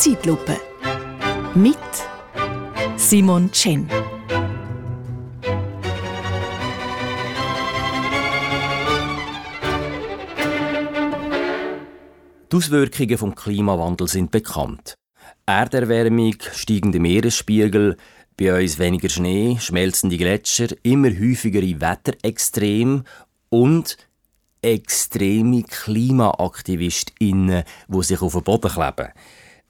Zeitlupe. Mit Simon Chen. Die Auswirkungen des Klimawandels sind bekannt. Erderwärmung, steigende Meeresspiegel, bei uns weniger Schnee, schmelzende Gletscher, immer häufigere Wetterextreme und extreme KlimaaktivistInnen, die sich auf den Boden kleben.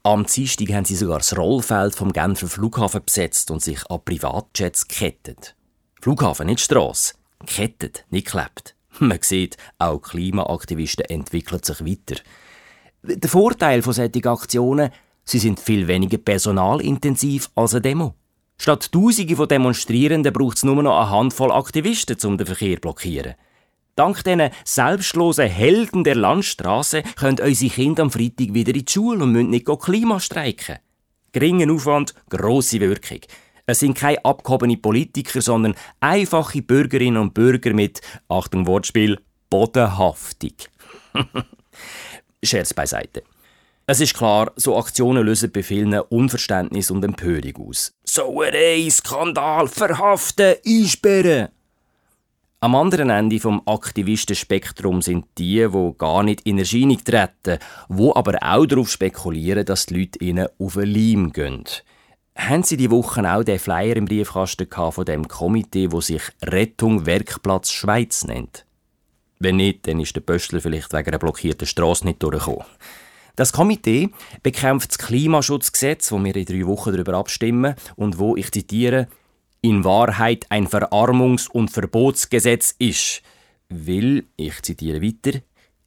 Am Dienstag haben sie sogar das Rollfeld vom Genfer Flughafen besetzt und sich an Privatjets gekettet. Flughafen, nicht Strasse. Kettet, nicht klebt. Man sieht, auch Klimaaktivisten entwickeln sich weiter. Der Vorteil von solchen Aktionen, sie sind viel weniger personalintensiv als eine Demo. Statt Tausende von Demonstrierenden braucht es nur noch eine Handvoll Aktivisten, um den Verkehr zu blockieren. Dank diesen selbstlosen Helden der Landstraße können unsere Kinder am Freitag wieder in die Schule und müssen nicht Klimastreiken. Geringen Aufwand, grosse Wirkung. Es sind keine abgehobenen Politiker, sondern einfache Bürgerinnen und Bürger mit, Achtung Wortspiel, Bodenhaftung. Scherz beiseite. Es ist klar, so Aktionen lösen bei vielen Unverständnis und Empörung aus. Sauerei, Skandal, verhaften, einsperren. Am anderen Ende vom Aktivistenspektrum sind die, die gar nicht in Erscheinung treten, wo aber auch darauf spekulieren, dass die Leute ihnen auf den Leim gehen. Haben Sie die Woche auch den Flyer im Briefkasten von dem Komitee, wo sich Rettung Werkplatz Schweiz nennt? Wenn nicht, dann ist der Pöstler vielleicht wegen einer blockierten Straße nicht durchgekommen. Das Komitee bekämpft das Klimaschutzgesetz, wo wir in drei Wochen darüber abstimmen und wo, ich zitiere, in Wahrheit ein Verarmungs- und Verbotsgesetz ist, will, ich zitiere weiter,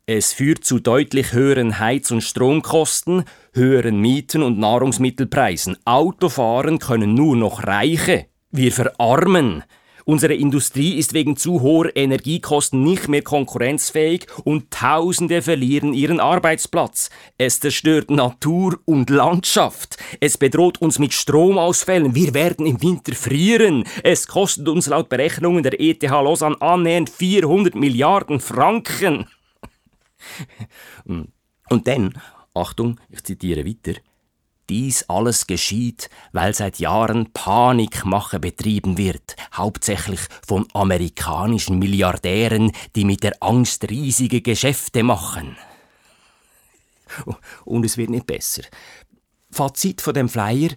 es führt zu deutlich höheren Heiz- und Stromkosten, höheren Mieten und Nahrungsmittelpreisen. Autofahren können nur noch Reiche. Wir verarmen. Unsere Industrie ist wegen zu hoher Energiekosten nicht mehr konkurrenzfähig und Tausende verlieren ihren Arbeitsplatz. Es zerstört Natur und Landschaft. Es bedroht uns mit Stromausfällen. Wir werden im Winter frieren. Es kostet uns laut Berechnungen der ETH Lausanne annähernd 400 Milliarden Franken. Und dann, Achtung, ich zitiere weiter, dies alles geschieht, weil seit Jahren Panikmache betrieben wird, hauptsächlich von amerikanischen Milliardären, die mit der Angst riesige Geschäfte machen. Und es wird nicht besser. Fazit von dem Flyer: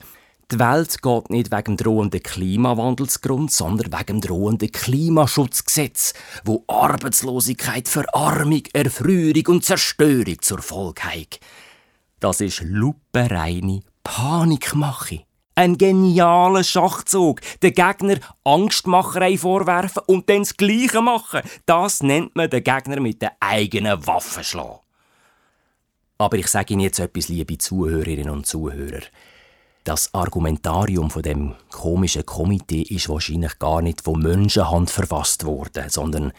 Die Welt geht nicht wegen drohenden Klimawandelsgrund, sondern wegen drohenden Klimaschutzgesetz, wo Arbeitslosigkeit, Verarmung, Erfrierung und Zerstörung zur Folge hat. Das ist lupenreine Panikmache. Ein genialer Schachzug. Den Gegner Angstmacherei vorwerfen und dann das Gleiche machen. Das nennt man den Gegner mit der eigenen Waffe schlagen. Aber ich sage Ihnen jetzt etwas, liebe Zuhörerinnen und Zuhörer. Das Argumentarium von dem komischen Komitee ist wahrscheinlich gar nicht von Menschenhand verfasst worden, sondern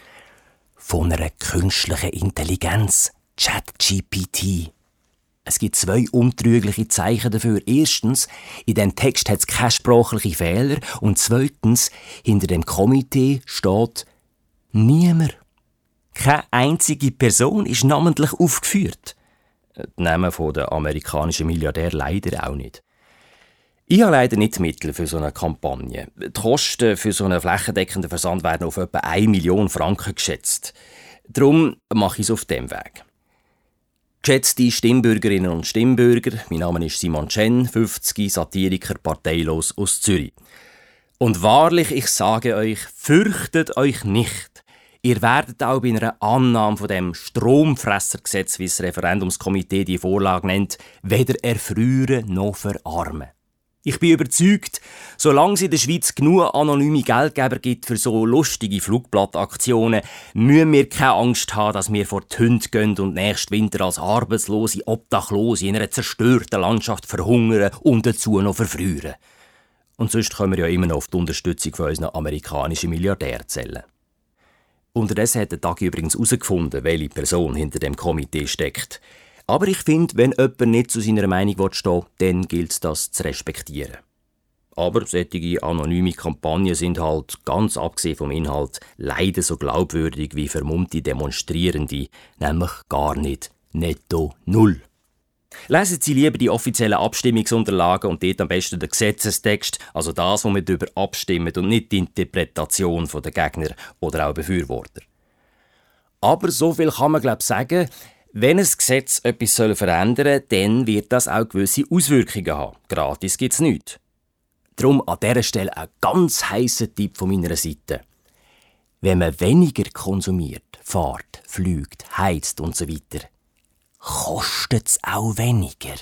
von einer künstlichen Intelligenz, ChatGPT. Es gibt zwei untrügliche Zeichen dafür. Erstens, in dem Text hat es keine sprachlichen Fehler. Und zweitens, hinter dem Komitee steht niemand. Keine einzige Person ist namentlich aufgeführt. Die Namen der amerikanischen Milliardär leider auch nicht. Ich habe leider nicht Mittel für so eine Kampagne. Die Kosten für so einen flächendeckenden Versand werden auf etwa 1 Million Franken geschätzt. Darum mache ich es auf dem Weg. Geschätzte Stimmbürgerinnen und Stimmbürger, mein Name ist Simon Chen, 50, Satiriker, parteilos aus Zürich. Und wahrlich, ich sage euch, fürchtet euch nicht. Ihr werdet auch bei einer Annahme von dem Stromfressergesetz, wie das Referendumskomitee die Vorlage nennt, weder erfrieren noch verarmen. Ich bin überzeugt, solange es in der Schweiz genug anonyme Geldgeber gibt für so lustige Flugblattaktionen, müssen wir keine Angst haben, dass wir vor die Hunde gehen und nächsten Winter als arbeitslose Obdachlose in einer zerstörten Landschaft verhungern und dazu noch verfrieren. Und sonst können wir ja immer noch auf die Unterstützung von unseren amerikanischen Milliardären zählen. Unterdessen hat der Tag übrigens herausgefunden, welche Person hinter dem Komitee steckt. Aber ich finde, wenn jemand nicht zu seiner Meinung stehen dann gilt es, das zu respektieren. Aber solche anonyme Kampagnen sind halt, ganz abgesehen vom Inhalt, leider so glaubwürdig wie vermummte Demonstrierende, nämlich gar nicht netto null. Lesen Sie lieber die offiziellen Abstimmungsunterlagen und dort am besten den Gesetzestext, also das, wo wir darüber abstimmen und nicht die Interpretation der Gegner oder auch Befürworter. Aber so viel kann man glaube ich sagen, wenn ein Gesetz etwas verändern soll, dann wird das auch gewisse Auswirkungen haben. Gratis gibt es nichts. Darum an dieser Stelle ein ganz heißer Tipp von meiner Seite. Wenn man weniger konsumiert, fährt, fliegt, heizt und so weiter, kostet es auch weniger.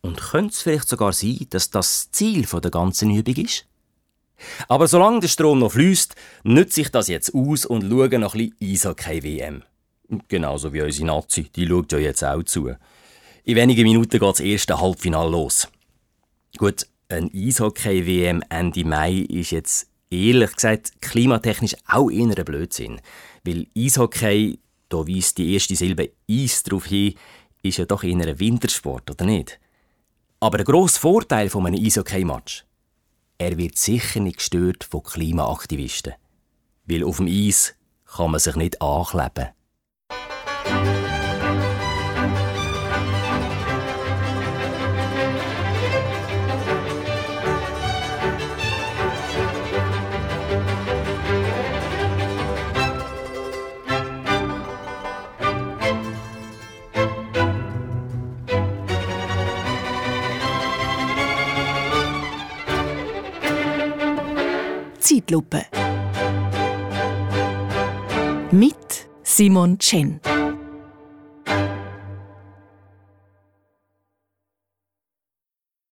Und könnte es vielleicht sogar sein, dass das Ziel der ganzen Übung ist? Aber solange der Strom noch fließt, nütze ich das jetzt aus und schaue noch ein bisschen Eishockey-WM. Genauso wie unsere Nazi, die schaut ja jetzt auch zu. In wenigen Minuten geht das erste Halbfinale los. Gut, ein Eishockey-WM Ende Mai ist jetzt ehrlich gesagt klimatechnisch auch eher ein Blödsinn. Weil Eishockey, da weist die erste Silbe Eis darauf hin, ist ja doch eher ein Wintersport, oder nicht? Aber der grosse Vorteil von einem Eishockey-Match, er wird sicher nicht gestört von Klimaaktivisten. Weil auf dem Eis kann man sich nicht ankleben. Zeitlupe. Mit Simon Chen.